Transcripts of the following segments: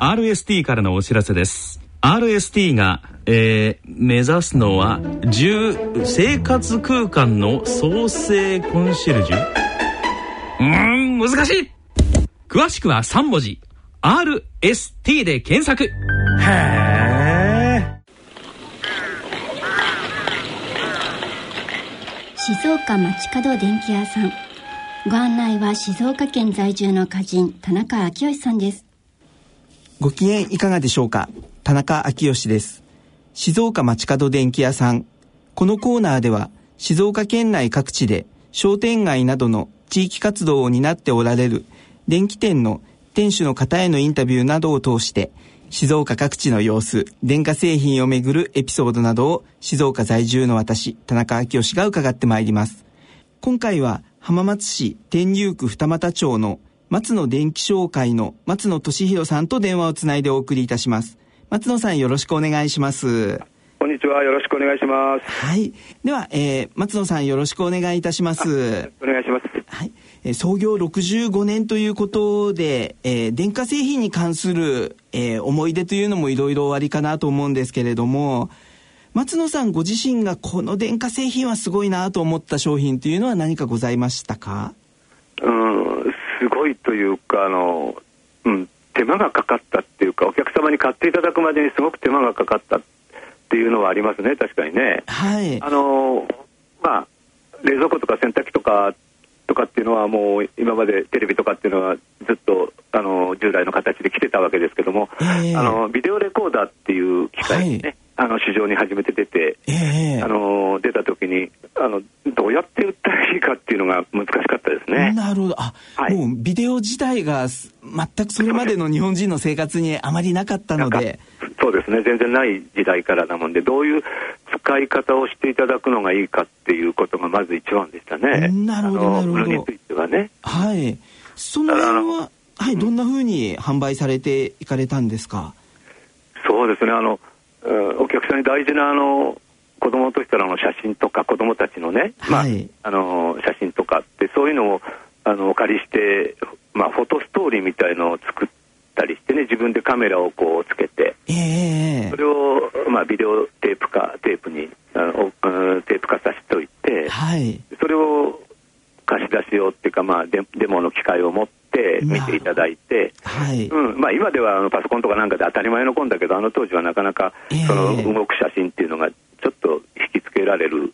RST からのお知らせです。RST が、えー、目指すのは10生活空間の創生コンシェルジュ？うーん難しい。詳しくは3文字。RST で検索。へえ静岡町角電気屋さん。ご案内は静岡県在住の歌人田中昭義さんですご機嫌いかがでしょうか？田中昭義です。静岡町角電気屋さん。このコーナーでは、静岡県内各地で商店街などの地域活動を担っておられる電気店の店主の方へのインタビューなどを通して、静岡各地の様子、電化製品をめぐるエピソードなどを静岡在住の私、田中昭義が伺ってまいります。今回は浜松市天竜区二俣町の松野電気商会の松野俊弘さんと電話をつないでお送りいたします。松野さんよろしくお願いします。こんにちは。よろしくお願いします。はい。では、えー、松野さんよろしくお願いいたします。お願いします。はい。えー、創業65年ということで、えー、電化製品に関する、えー、思い出というのもいろいろおありかなと思うんですけれども、松野さんご自身がこの電化製品はすごいなと思った商品というのは何かございましたか？うん、すごいというかあの、うん、手間がかかったっていうかお客様に買っていただくまでにすごく手間がかかったっていうのはありますね確かにね。はい、あのまあ冷蔵庫とか洗濯機とかとかっていうのはもう今までテレビとかっていうのはずっとあの従来の形で来てたわけですけども、えー、あのビデオレコーダーっていう機械ね、はい。あの市場に初めて出て、えー、あの出た時にあのどうやって売ったらいいかっていうのが難しかったですね。なるほどあ、はい、もうビデオ自体が全くそれまでの日本人の生活にあまりなかったので。そうですね全然ない時代からなもんでどういう使い方をしていただくのがいいかっていうことがまず一番でしたね。なるほどなるほど。についてはね。はい。その辺ははいどんなふうに販売されていかれたんですか？そうですねあのお客さんに大事なあの子供の時からの写真とか子供たちのね、はい、まあ、あの写真とそういうのをあのお借りして、まあ、フォトストーリーみたいのを作ったりしてね自分でカメラをこうつけて、えー、それを、まあ、ビデオテープかテープにあのテープ化させておいて、はい、それを貸し出し用っていうか、まあデ、デモの機会を持って見ていただいて、はい。うん。まあ、今ではあのパソコンとかなんかで当たり前のコンだけどあの当時はなかなかその動く写真っていうのがちょっと引きつけられる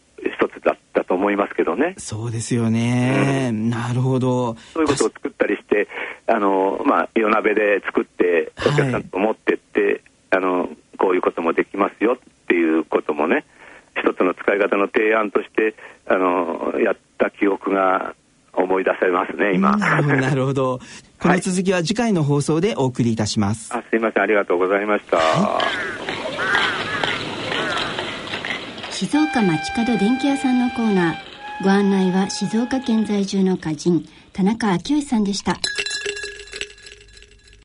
思いますけどね。そうですよね、うん、なるほど。そういうことを作ったりしてあの、まあ、夜鍋で作ってお客さんと持ってって、はい、あのこういうこともできますよっていうこともね一つの使い方の提案としてあのやった記憶が思い出されますね今。なるほど。この続きは次回の放送でお送りいたします、はい、あすいません。ありがとうございました、はい、静岡町角電気屋さんのコーナー。ご案内は静岡県在住の歌人田中昭義さんでした。